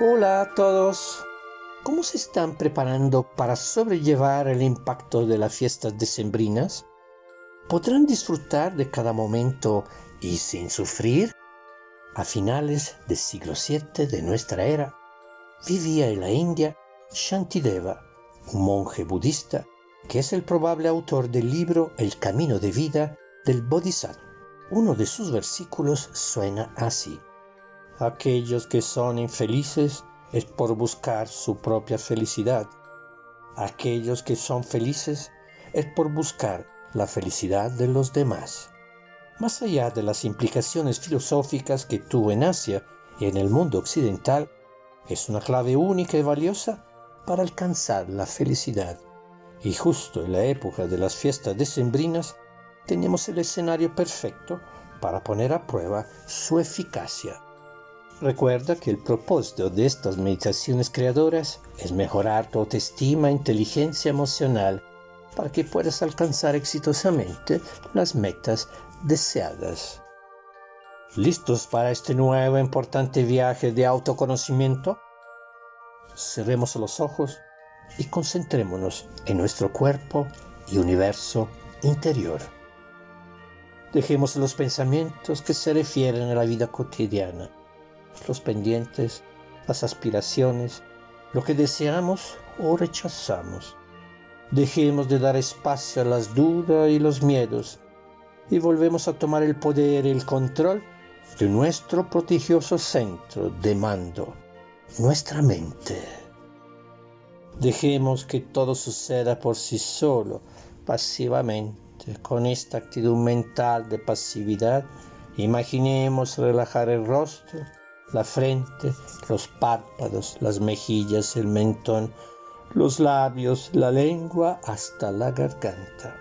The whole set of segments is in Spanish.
Hola a todos. ¿Cómo se están preparando para sobrellevar el impacto de las fiestas decembrinas? ¿Podrán disfrutar de cada momento y sin sufrir? A finales del siglo VII de nuestra era, vivía en la India Shantideva, un monje budista que es el probable autor del libro El camino de vida del Bodhisattva. Uno de sus versículos suena así. Aquellos que son infelices es por buscar su propia felicidad. Aquellos que son felices es por buscar la felicidad de los demás. Más allá de las implicaciones filosóficas que tuvo en Asia y en el mundo occidental, es una clave única y valiosa para alcanzar la felicidad. Y justo en la época de las fiestas decembrinas, tenemos el escenario perfecto para poner a prueba su eficacia. Recuerda que el propósito de estas meditaciones creadoras es mejorar tu autoestima e inteligencia emocional para que puedas alcanzar exitosamente las metas deseadas. ¿Listos para este nuevo importante viaje de autoconocimiento? Cerremos los ojos y concentrémonos en nuestro cuerpo y universo interior. Dejemos los pensamientos que se refieren a la vida cotidiana los pendientes, las aspiraciones, lo que deseamos o rechazamos. Dejemos de dar espacio a las dudas y los miedos y volvemos a tomar el poder y el control de nuestro prodigioso centro de mando, nuestra mente. Dejemos que todo suceda por sí solo, pasivamente, con esta actitud mental de pasividad. Imaginemos relajar el rostro la frente, los párpados, las mejillas, el mentón, los labios, la lengua hasta la garganta.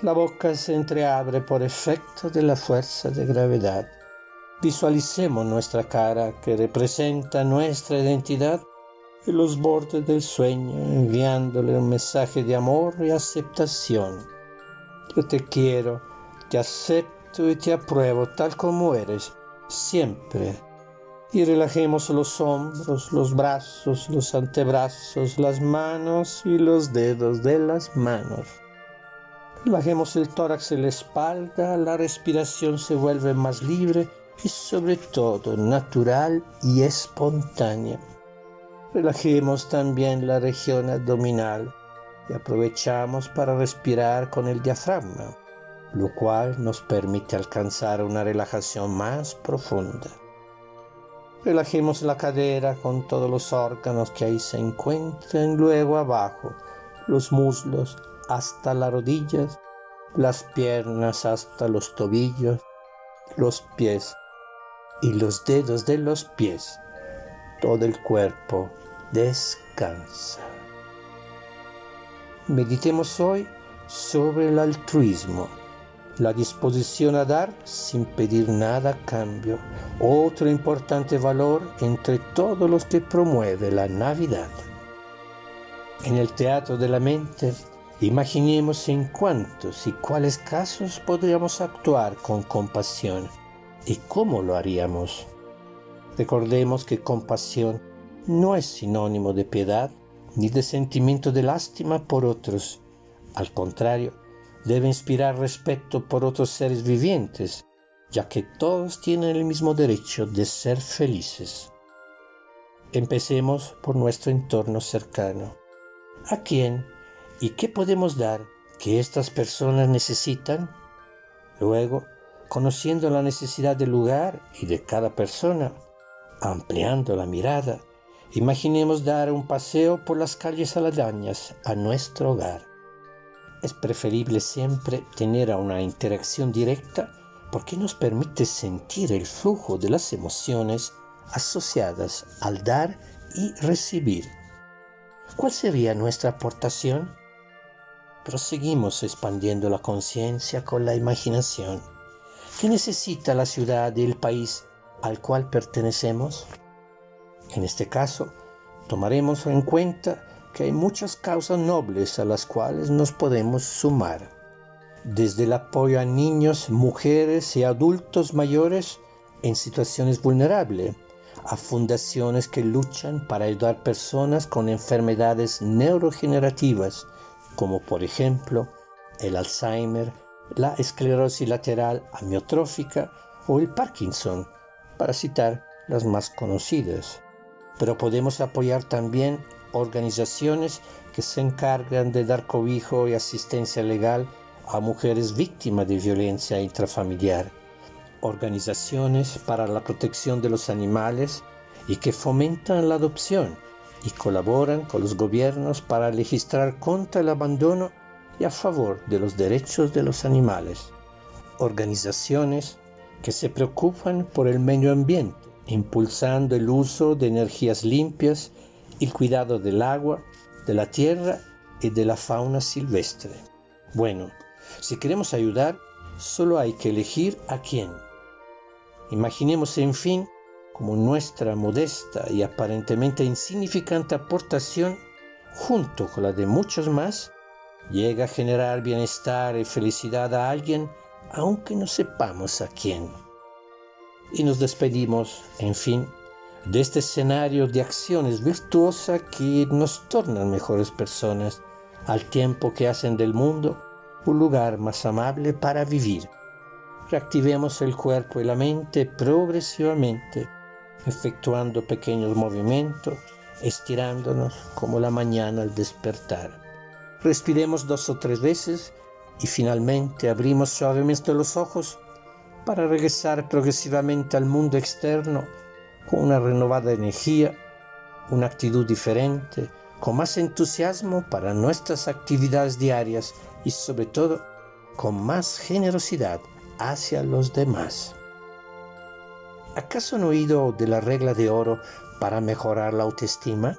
La boca se entreabre por efecto de la fuerza de gravedad. Visualicemos nuestra cara que representa nuestra identidad en los bordes del sueño, enviándole un mensaje de amor y aceptación. Yo te quiero, te acepto y te apruebo tal como eres siempre. Y relajemos los hombros, los brazos, los antebrazos, las manos y los dedos de las manos. Relajemos el tórax y la espalda, la respiración se vuelve más libre y sobre todo natural y espontánea. Relajemos también la región abdominal y aprovechamos para respirar con el diafragma lo cual nos permite alcanzar una relajación más profunda. Relajemos la cadera con todos los órganos que ahí se encuentran, luego abajo, los muslos hasta las rodillas, las piernas hasta los tobillos, los pies y los dedos de los pies. Todo el cuerpo descansa. Meditemos hoy sobre el altruismo la disposición a dar sin pedir nada a cambio, otro importante valor entre todos los que promueve la Navidad. En el teatro de la mente, imaginemos en cuántos y cuáles casos podríamos actuar con compasión y cómo lo haríamos. Recordemos que compasión no es sinónimo de piedad ni de sentimiento de lástima por otros. Al contrario, debe inspirar respeto por otros seres vivientes, ya que todos tienen el mismo derecho de ser felices. Empecemos por nuestro entorno cercano. ¿A quién y qué podemos dar que estas personas necesitan? Luego, conociendo la necesidad del lugar y de cada persona, ampliando la mirada, imaginemos dar un paseo por las calles aledañas a nuestro hogar es preferible siempre tener una interacción directa porque nos permite sentir el flujo de las emociones asociadas al dar y recibir. ¿Cuál sería nuestra aportación? Proseguimos expandiendo la conciencia con la imaginación. ¿Qué necesita la ciudad y el país al cual pertenecemos? En este caso, tomaremos en cuenta hay muchas causas nobles a las cuales nos podemos sumar, desde el apoyo a niños, mujeres y adultos mayores en situaciones vulnerables, a fundaciones que luchan para ayudar personas con enfermedades neurogenerativas, como por ejemplo el Alzheimer, la esclerosis lateral amiotrófica o el Parkinson, para citar las más conocidas. Pero podemos apoyar también organizaciones que se encargan de dar cobijo y asistencia legal a mujeres víctimas de violencia intrafamiliar, organizaciones para la protección de los animales y que fomentan la adopción y colaboran con los gobiernos para legislar contra el abandono y a favor de los derechos de los animales. Organizaciones que se preocupan por el medio ambiente, impulsando el uso de energías limpias el cuidado del agua, de la tierra y de la fauna silvestre. Bueno, si queremos ayudar, solo hay que elegir a quién. Imaginemos, en fin, como nuestra modesta y aparentemente insignificante aportación, junto con la de muchos más, llega a generar bienestar y felicidad a alguien, aunque no sepamos a quién. Y nos despedimos, en fin, de este escenario de acciones virtuosas que nos tornan mejores personas, al tiempo que hacen del mundo un lugar más amable para vivir. Reactivemos el cuerpo y la mente progresivamente, efectuando pequeños movimientos, estirándonos como la mañana al despertar. Respiremos dos o tres veces y finalmente abrimos suavemente los ojos para regresar progresivamente al mundo externo con una renovada energía, una actitud diferente, con más entusiasmo para nuestras actividades diarias y sobre todo con más generosidad hacia los demás. ¿Acaso han oído de la regla de oro para mejorar la autoestima?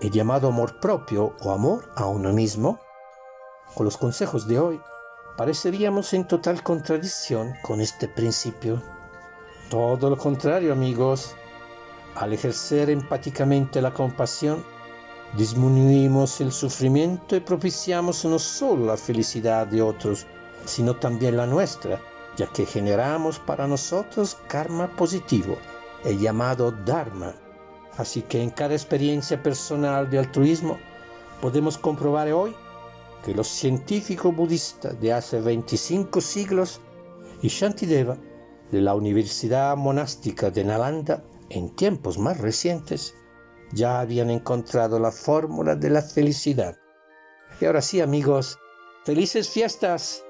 El llamado amor propio o amor a uno mismo. Con los consejos de hoy, pareceríamos en total contradicción con este principio. Todo lo contrario, amigos. Al ejercer empáticamente la compasión, disminuimos el sufrimiento y propiciamos no solo la felicidad de otros, sino también la nuestra, ya que generamos para nosotros karma positivo, el llamado Dharma. Así que en cada experiencia personal de altruismo podemos comprobar hoy que los científicos budistas de hace 25 siglos y Shantideva de la Universidad Monástica de Nalanda en tiempos más recientes ya habían encontrado la fórmula de la felicidad. Y ahora sí, amigos, felices fiestas.